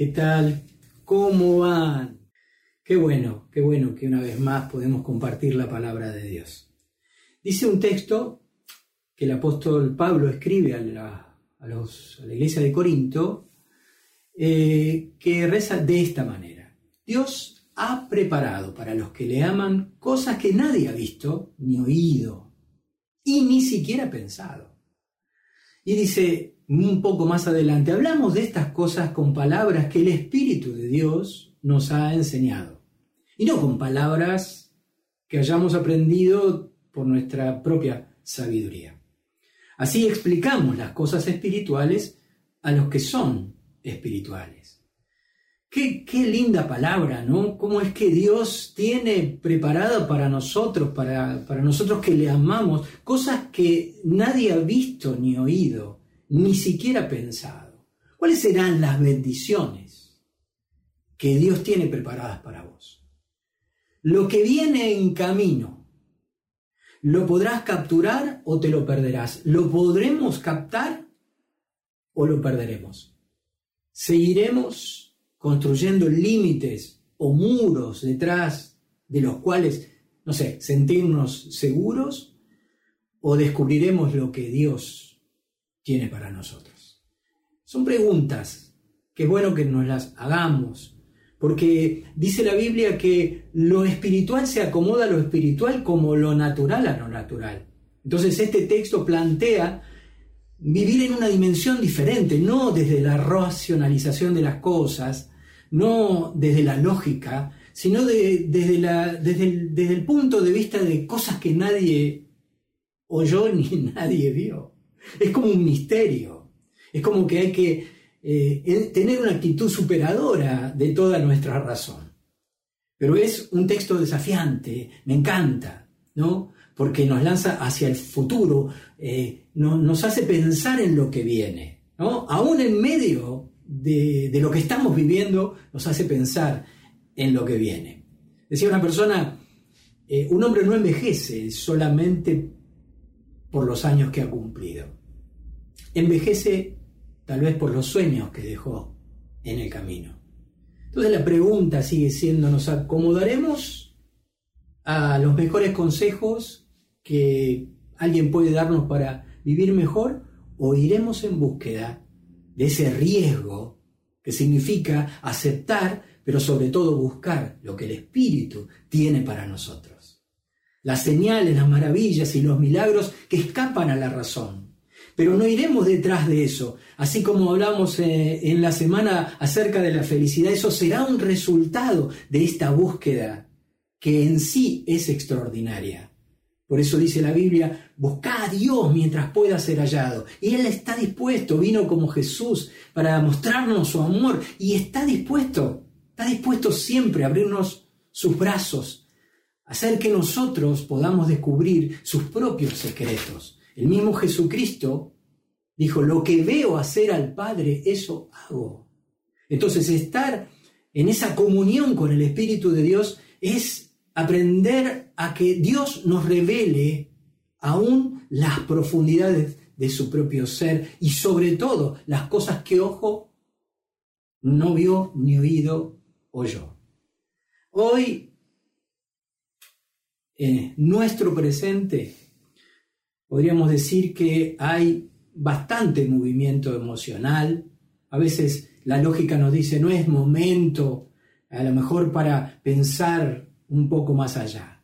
¿Qué tal? ¿Cómo van? Qué bueno, qué bueno que una vez más podemos compartir la palabra de Dios. Dice un texto que el apóstol Pablo escribe a la, iglesia de Corinto, eh, que reza de esta manera. Dios ha preparado para los que le aman cosas que nadie ha visto ni oído y ni siquiera pensado. Y dice un poco más adelante, hablamos de estas cosas con palabras que el Espíritu de Dios nos ha enseñado. Y no con palabras que hayamos aprendido por nuestra propia sabiduría. Así explicamos las cosas espirituales a los que son espirituales. Qué, linda palabra, ¿no? ¿Cómo es que Dios tiene preparada para nosotros, para, para nosotros que le amamos, cosas que nadie ha visto ni oído, ni siquiera pensado? ¿Cuáles serán las bendiciones que Dios tiene preparadas para vos? Lo que viene en camino, ¿lo podrás capturar o te lo perderás? ¿Lo podremos captar o lo perderemos? ¿Seguiremos construyendo límites o muros detrás de los cuales, no sé, sentirnos seguros o descubriremos lo que Dios tiene para nosotros. Son preguntas que es bueno que nos las hagamos, porque dice la Biblia que lo espiritual se acomoda a lo espiritual como lo natural a lo natural. Entonces este texto plantea vivir en una dimensión diferente, no desde la racionalización de las cosas, no desde la lógica, sino desde, la, desde, el, punto de vista de cosas que nadie oyó ni nadie vio. Es como un misterio. Es como que hay que eh, tener una actitud superadora de toda nuestra razón. Pero es un texto desafiante, me encanta, ¿no? Porque nos lanza hacia el futuro, eh, nos hace pensar en lo que viene, ¿no? Aún en medio de, lo que estamos viviendo nos hace pensar en lo que viene. Decía una persona, eh, un hombre no envejece solamente por los años que ha cumplido. Envejece tal vez por los sueños que dejó en el camino. Entonces la pregunta sigue siendo, ¿nos acomodaremos a los mejores consejos que alguien puede darnos para vivir mejor o iremos en búsqueda de ese riesgo que significa aceptar, pero sobre todo buscar lo que el Espíritu tiene para nosotros. Las señales, las maravillas y los milagros que escapan a la razón. Pero no iremos detrás de eso. Así como hablamos eh, en la semana acerca de la felicidad, eso será un resultado de esta búsqueda que en sí es extraordinaria. Por eso dice la Biblia, busca a Dios mientras pueda ser hallado. Y Él está dispuesto, vino como Jesús para mostrarnos su amor y está dispuesto, está dispuesto siempre a abrirnos sus brazos, hacer que nosotros podamos descubrir sus propios secretos. El mismo Jesucristo dijo, lo que veo hacer al Padre, eso hago. Entonces estar en esa comunión con el Espíritu de Dios es aprender a que Dios nos revele aún las profundidades de su propio ser y sobre todo las cosas que ojo no vio ni oído oyó. Hoy, en nuestro presente, podríamos decir que hay bastante movimiento emocional. A veces la lógica nos dice no es momento a lo mejor para pensar un poco más allá.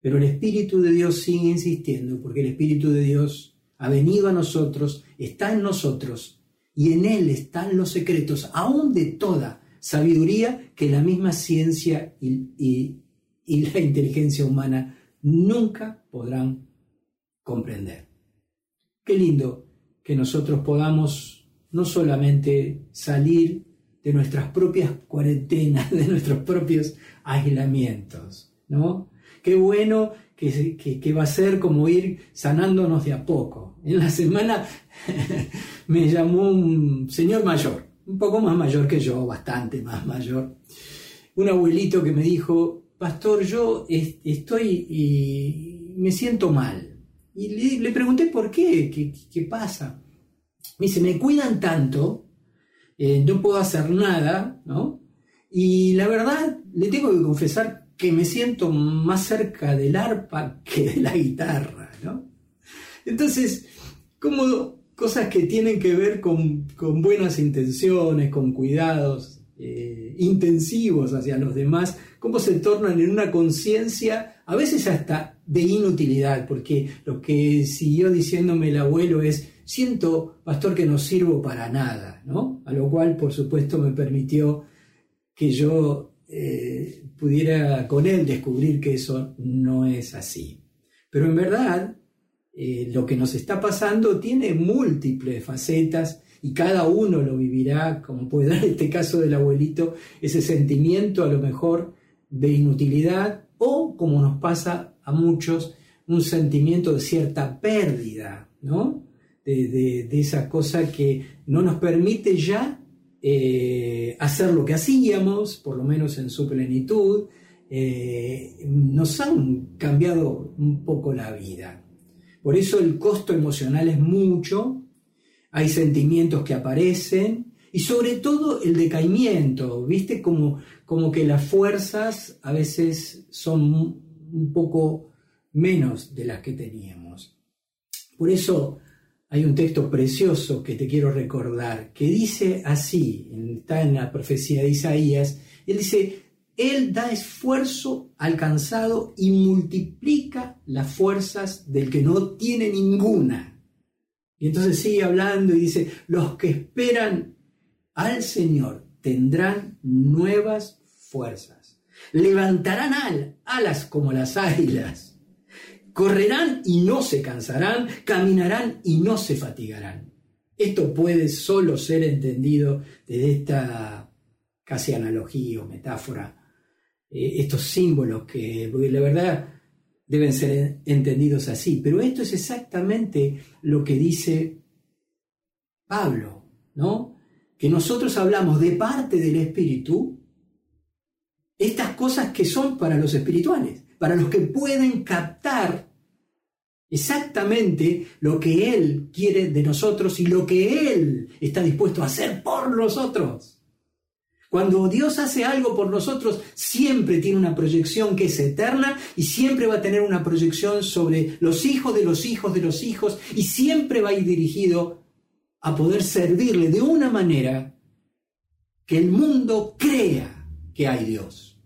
Pero el Espíritu de Dios sigue insistiendo porque el Espíritu de Dios ha venido a nosotros, está en nosotros y en Él están los secretos, aún de toda sabiduría que la misma ciencia y, y la inteligencia humana nunca podrán comprender. Qué lindo que nosotros podamos no solamente salir de nuestras propias cuarentenas, de nuestros propios aislamientos, ¿no? Qué bueno que, va a ser como ir sanándonos de a poco. En la semana me llamó un señor mayor, un poco más mayor que yo, bastante más mayor, un abuelito que me dijo, pastor, yo estoy y me siento mal. Y le, pregunté por qué, qué, pasa. Me dice, me cuidan tanto eh, no puedo hacer nada, ¿no? Y la verdad, le tengo que confesar que me siento más cerca del arpa que de la guitarra, ¿no? Entonces, como cosas que tienen que ver con, buenas intenciones, con cuidados eh, intensivos hacia los demás, cómo se tornan en una conciencia, a veces hasta de inutilidad, porque lo que siguió diciéndome el abuelo es, siento, pastor, que no sirvo para nada, ¿no? A lo cual, por supuesto, me permitió que yo eh, pudiera con él descubrir que eso no es así. Pero en verdad, eh, lo que nos está pasando tiene múltiples facetas y cada uno lo vivirá, como puede dar este caso del abuelito, ese sentimiento a lo mejor de inutilidad o, como nos pasa a muchos, un sentimiento de cierta pérdida, ¿no? De, esa cosa que no nos permite ya eh, hacer lo que hacíamos, por lo menos en su plenitud, eh, nos han cambiado un poco la vida. Por eso el costo emocional es mucho, hay sentimientos que aparecen y sobre todo el decaimiento, ¿viste? Como, como que las fuerzas a veces son un poco menos de las que teníamos. Por eso hay un texto precioso que te quiero recordar, que dice así, está en la profecía de Isaías, él dice, él da esfuerzo alcanzado y multiplica las fuerzas del que no tiene ninguna. Y entonces sigue hablando y dice, los que esperan al Señor tendrán nuevas fuerzas. Levantarán alas como las águilas. Correrán y no se cansarán, caminarán y no se fatigarán. Esto puede solo ser entendido desde esta casi analogía o metáfora eh, estos símbolos que, porque la verdad, deben ser entendidos así. Pero esto es exactamente lo que dice Pablo, ¿no? Que nosotros hablamos de parte del Espíritu estas cosas que son para los espirituales, para los que pueden captar exactamente lo que Él quiere de nosotros y lo que Él está dispuesto a hacer por nosotros. Cuando Dios hace algo por nosotros, siempre tiene una proyección que es eterna y siempre va a tener una proyección sobre los hijos de los hijos de los hijos y siempre va a ir dirigido a poder servirle de una manera que el mundo crea que hay Dios.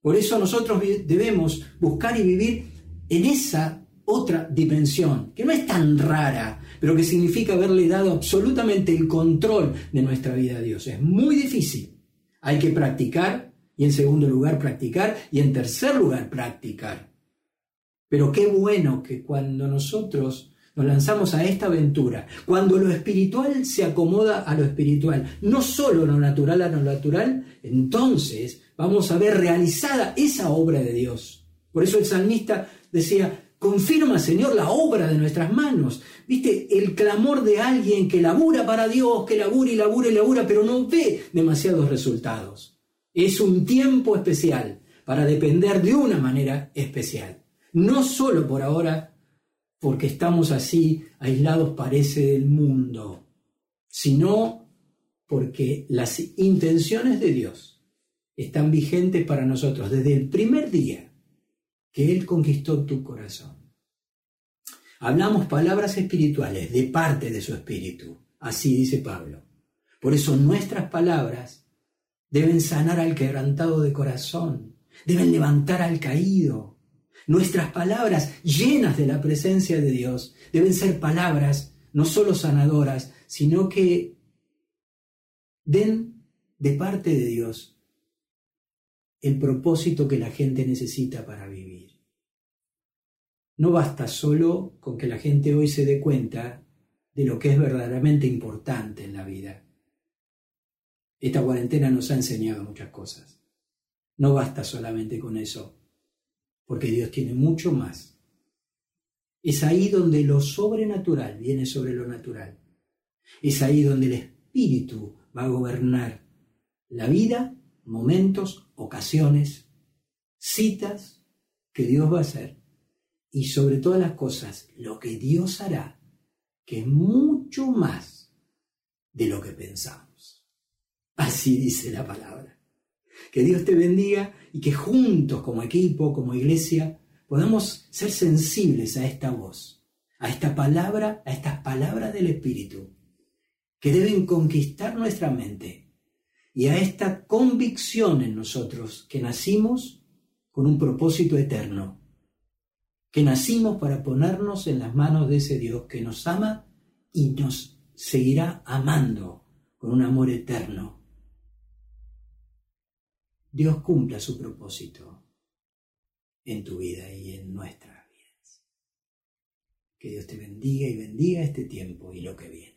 Por eso nosotros debemos buscar y vivir en esa otra dimensión, que no es tan rara, pero que significa haberle dado absolutamente el control de nuestra vida a Dios. Es muy difícil, hay que practicar y en segundo lugar practicar y en tercer lugar practicar. Pero qué bueno que cuando nosotros nos lanzamos a esta aventura, cuando lo espiritual se acomoda a lo espiritual, no solo lo natural a lo natural, entonces vamos a ver realizada esa obra de Dios. Por eso el salmista decía, confirma Señor la obra de nuestras manos. ¿Viste? El clamor de alguien que labura para Dios, que labura y labura y labura, pero no ve demasiados resultados. Es un tiempo especial para depender de una manera especial. No solo por ahora, porque estamos así aislados parece del mundo, sino porque las intenciones de Dios están vigentes para nosotros desde el primer día que Él conquistó tu corazón. Hablamos palabras espirituales de parte de su espíritu, así dice Pablo. Por eso nuestras palabras deben sanar al quebrantado de corazón, deben levantar al caído. Nuestras palabras llenas de la presencia de Dios deben ser palabras no solo sanadoras, sino que den de parte de Dios el propósito que la gente necesita para vivir. No basta solo con que la gente hoy se dé cuenta de lo que es verdaderamente importante en la vida. Esta cuarentena nos ha enseñado muchas cosas. No basta solamente con eso, porque Dios tiene mucho más. Es ahí donde lo sobrenatural viene sobre lo natural. Es ahí donde el Espíritu va a gobernar la vida, momentos, ocasiones, citas que Dios va a hacer y sobre todas las cosas, lo que Dios hará, que es mucho más de lo que pensamos. Así dice la palabra. Que Dios te bendiga y que juntos como equipo, como iglesia, podamos ser sensibles a esta voz, a esta palabra, a estas palabras del Espíritu, que deben conquistar nuestra mente y a esta convicción en nosotros que nacimos con un propósito eterno, que nacimos para ponernos en las manos de ese Dios que nos ama y nos seguirá amando con un amor eterno. Dios cumpla su propósito en tu vida y en nuestras vidas. Que Dios te bendiga y bendiga este tiempo y lo que viene.